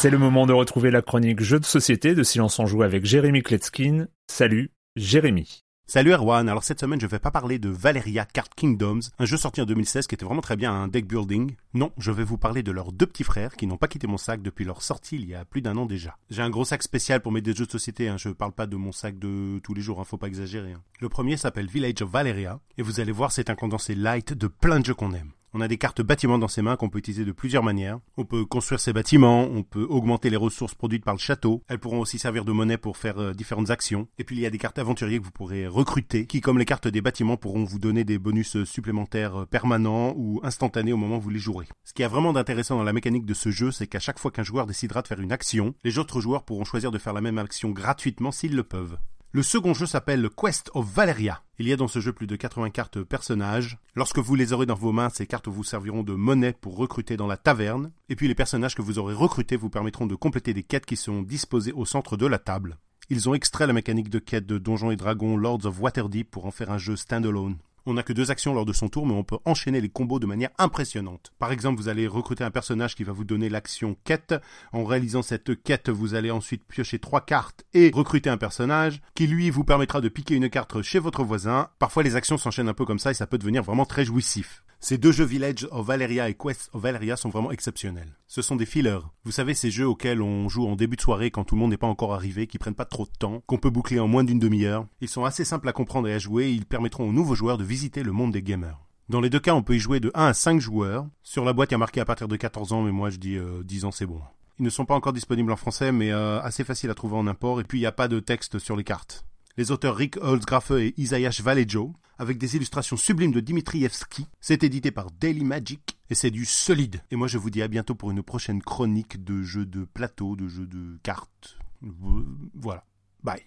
C'est le moment de retrouver la chronique Jeux de société de Silence en Joue avec Jérémy Kletskin. Salut, Jérémy. Salut Erwan, alors cette semaine je vais pas parler de Valeria Card Kingdoms, un jeu sorti en 2016 qui était vraiment très bien un deck building. Non, je vais vous parler de leurs deux petits frères qui n'ont pas quitté mon sac depuis leur sortie il y a plus d'un an déjà. J'ai un gros sac spécial pour mettre des jeux de société, hein. je parle pas de mon sac de tous les jours, hein, faut pas exagérer. Hein. Le premier s'appelle Village of Valeria, et vous allez voir c'est un condensé light de plein de jeux qu'on aime. On a des cartes bâtiments dans ses mains qu'on peut utiliser de plusieurs manières. On peut construire ses bâtiments, on peut augmenter les ressources produites par le château. Elles pourront aussi servir de monnaie pour faire euh, différentes actions. Et puis il y a des cartes aventuriers que vous pourrez recruter, qui comme les cartes des bâtiments pourront vous donner des bonus euh, supplémentaires euh, permanents ou instantanés au moment où vous les jouerez. Ce qui est vraiment d'intéressant dans la mécanique de ce jeu, c'est qu'à chaque fois qu'un joueur décidera de faire une action, les autres joueurs pourront choisir de faire la même action gratuitement s'ils le peuvent. Le second jeu s'appelle Quest of Valeria. Il y a dans ce jeu plus de 80 cartes personnages. Lorsque vous les aurez dans vos mains, ces cartes vous serviront de monnaie pour recruter dans la taverne. Et puis les personnages que vous aurez recrutés vous permettront de compléter des quêtes qui sont disposées au centre de la table. Ils ont extrait la mécanique de quête de Donjons et Dragons Lords of Waterdeep pour en faire un jeu standalone. On n'a que deux actions lors de son tour, mais on peut enchaîner les combos de manière impressionnante. Par exemple, vous allez recruter un personnage qui va vous donner l'action quête. En réalisant cette quête, vous allez ensuite piocher trois cartes et recruter un personnage qui lui vous permettra de piquer une carte chez votre voisin. Parfois les actions s'enchaînent un peu comme ça et ça peut devenir vraiment très jouissif. Ces deux jeux Village of Valeria et Quest of Valeria sont vraiment exceptionnels. Ce sont des fillers. Vous savez, ces jeux auxquels on joue en début de soirée quand tout le monde n'est pas encore arrivé, qui prennent pas trop de temps, qu'on peut boucler en moins d'une demi-heure. Ils sont assez simples à comprendre et à jouer et ils permettront aux nouveaux joueurs de visiter le monde des gamers. Dans les deux cas, on peut y jouer de 1 à 5 joueurs. Sur la boîte, il y a marqué à partir de 14 ans, mais moi je dis 10 ans, c'est bon. Ils ne sont pas encore disponibles en français, mais euh, assez faciles à trouver en import, et puis il n'y a pas de texte sur les cartes. Les auteurs Rick Holzgrafe et Isaiah Valejo, avec des illustrations sublimes de Dimitrievski. C'est édité par Daily Magic et c'est du solide. Et moi je vous dis à bientôt pour une prochaine chronique de jeux de plateau, de jeux de cartes. Voilà. Bye.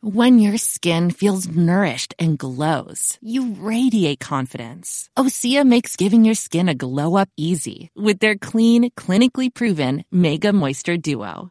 When your skin feels nourished and glows, you radiate confidence. Osea makes giving your skin a glow up easy with their clean, clinically proven Mega Moisture Duo.